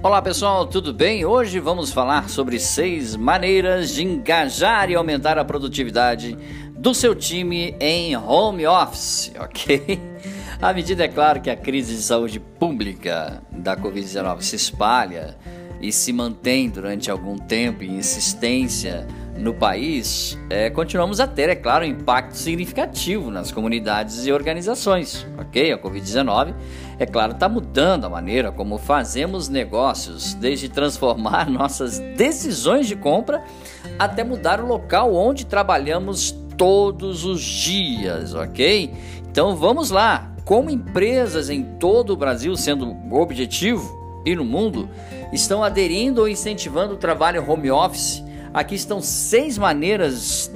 Olá pessoal, tudo bem? Hoje vamos falar sobre seis maneiras de engajar e aumentar a produtividade do seu time em home office, ok? À medida, é claro, que a crise de saúde pública da Covid-19 se espalha e se mantém durante algum tempo em insistência no país, é, continuamos a ter, é claro, um impacto significativo nas comunidades e organizações, ok? A Covid-19, é claro, está mudando a maneira como fazemos negócios, desde transformar nossas decisões de compra até mudar o local onde trabalhamos todos os dias, ok? Então vamos lá, como empresas em todo o Brasil, sendo objetivo e no mundo, estão aderindo ou incentivando o trabalho home office Aqui estão seis maneiras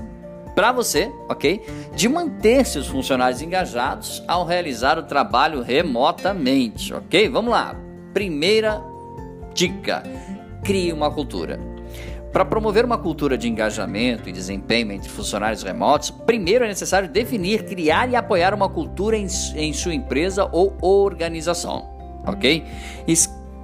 para você, ok? De manter seus funcionários engajados ao realizar o trabalho remotamente, ok? Vamos lá. Primeira dica: crie uma cultura. Para promover uma cultura de engajamento e desempenho entre funcionários remotos, primeiro é necessário definir, criar e apoiar uma cultura em, em sua empresa ou organização, ok?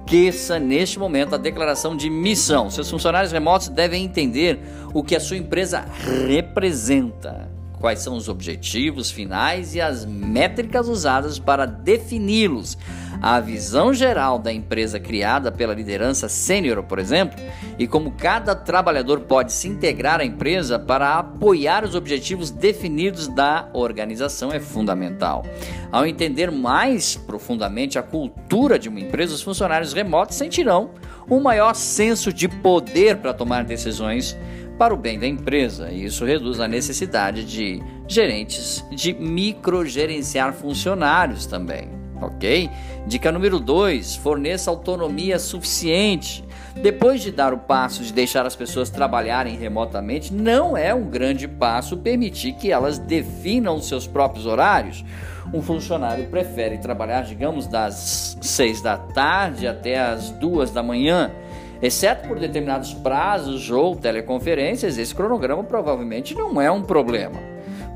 Esqueça neste momento a declaração de missão. Seus funcionários remotos devem entender o que a sua empresa representa, quais são os objetivos finais e as métricas usadas para defini-los a visão geral da empresa criada pela liderança sênior, por exemplo, e como cada trabalhador pode se integrar à empresa para apoiar os objetivos definidos da organização é fundamental. Ao entender mais profundamente a cultura de uma empresa, os funcionários remotos sentirão um maior senso de poder para tomar decisões para o bem da empresa. E isso reduz a necessidade de gerentes de microgerenciar funcionários também ok? Dica número 2: forneça autonomia suficiente. Depois de dar o passo de deixar as pessoas trabalharem remotamente, não é um grande passo permitir que elas definam seus próprios horários. Um funcionário prefere trabalhar, digamos, das 6 da tarde até as 2 da manhã. Exceto por determinados prazos ou teleconferências, esse cronograma provavelmente não é um problema.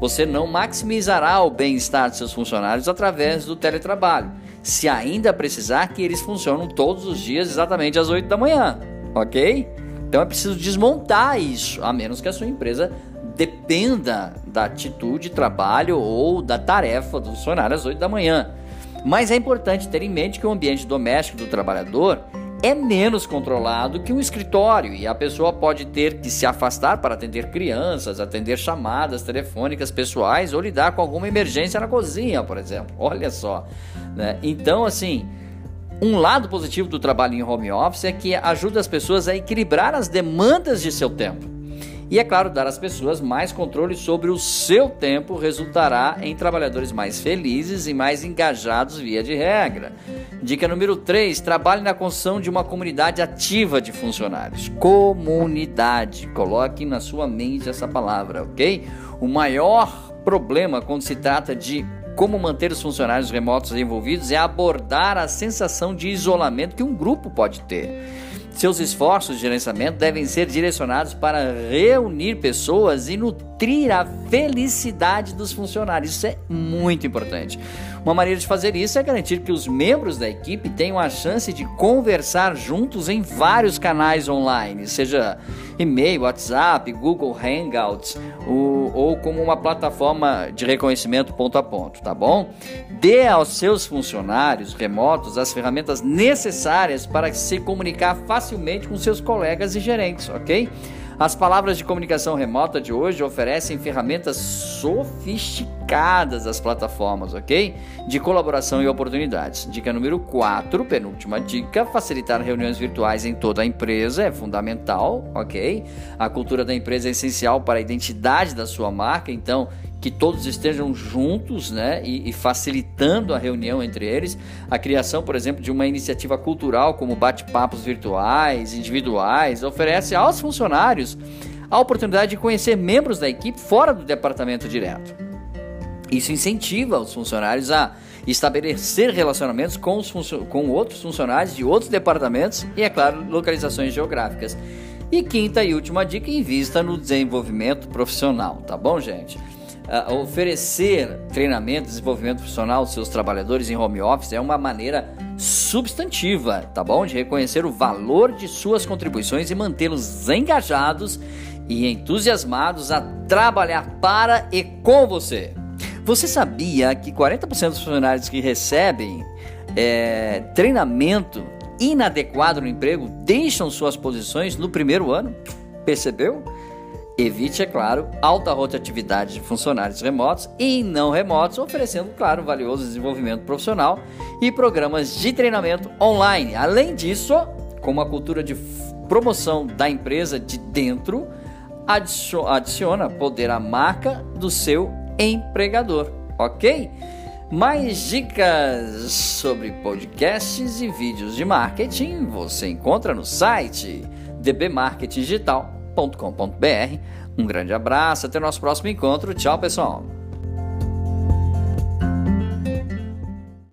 Você não maximizará o bem-estar de seus funcionários através do teletrabalho, se ainda precisar que eles funcionem todos os dias exatamente às 8 da manhã, ok? Então é preciso desmontar isso, a menos que a sua empresa dependa da atitude, trabalho ou da tarefa do funcionário às 8 da manhã. Mas é importante ter em mente que o ambiente doméstico do trabalhador é menos controlado que um escritório e a pessoa pode ter que se afastar para atender crianças, atender chamadas telefônicas pessoais ou lidar com alguma emergência na cozinha, por exemplo. Olha só. Né? Então, assim, um lado positivo do trabalho em home office é que ajuda as pessoas a equilibrar as demandas de seu tempo. E é claro, dar às pessoas mais controle sobre o seu tempo resultará em trabalhadores mais felizes e mais engajados via de regra. Dica número 3: trabalhe na construção de uma comunidade ativa de funcionários. Comunidade. Coloque na sua mente essa palavra, ok? O maior problema quando se trata de como manter os funcionários remotos envolvidos é abordar a sensação de isolamento que um grupo pode ter. Seus esforços de gerenciamento devem ser direcionados para reunir pessoas e nutrir a felicidade dos funcionários. Isso é muito importante. Uma maneira de fazer isso é garantir que os membros da equipe tenham a chance de conversar juntos em vários canais online, seja e-mail, WhatsApp, Google Hangouts ou, como uma plataforma de reconhecimento ponto a ponto, tá bom? Dê aos seus funcionários remotos as ferramentas necessárias para se comunicar facilmente com seus colegas e gerentes, ok? As palavras de comunicação remota de hoje oferecem ferramentas sofisticadas às plataformas, ok? De colaboração e oportunidades. Dica número 4, penúltima dica: facilitar reuniões virtuais em toda a empresa é fundamental, ok? A cultura da empresa é essencial para a identidade da sua marca, então que todos estejam juntos né, e, e, facilitando a reunião entre eles. A criação, por exemplo, de uma iniciativa cultural como bate-papos virtuais, individuais, oferece aos funcionários a oportunidade de conhecer membros da equipe fora do departamento direto. Isso incentiva os funcionários a estabelecer relacionamentos com, os com outros funcionários de outros departamentos e, é claro, localizações geográficas. E quinta e última dica, invista no desenvolvimento profissional, tá bom, gente? Uh, oferecer treinamento, desenvolvimento profissional aos seus trabalhadores em home office é uma maneira substantiva, tá bom? De reconhecer o valor de suas contribuições e mantê-los engajados e entusiasmados a trabalhar para e com você. Você sabia que 40% dos funcionários que recebem é, treinamento inadequado no emprego deixam suas posições no primeiro ano? Percebeu? Evite, é claro, alta rotatividade de funcionários remotos e não remotos, oferecendo, claro, valioso desenvolvimento profissional e programas de treinamento online. Além disso, com uma cultura de promoção da empresa de dentro, adiciona poder à marca do seu empregador, ok? Mais dicas sobre podcasts e vídeos de marketing você encontra no site dbmarketingdigital.com.br. Um grande abraço, até o nosso próximo encontro. Tchau, pessoal!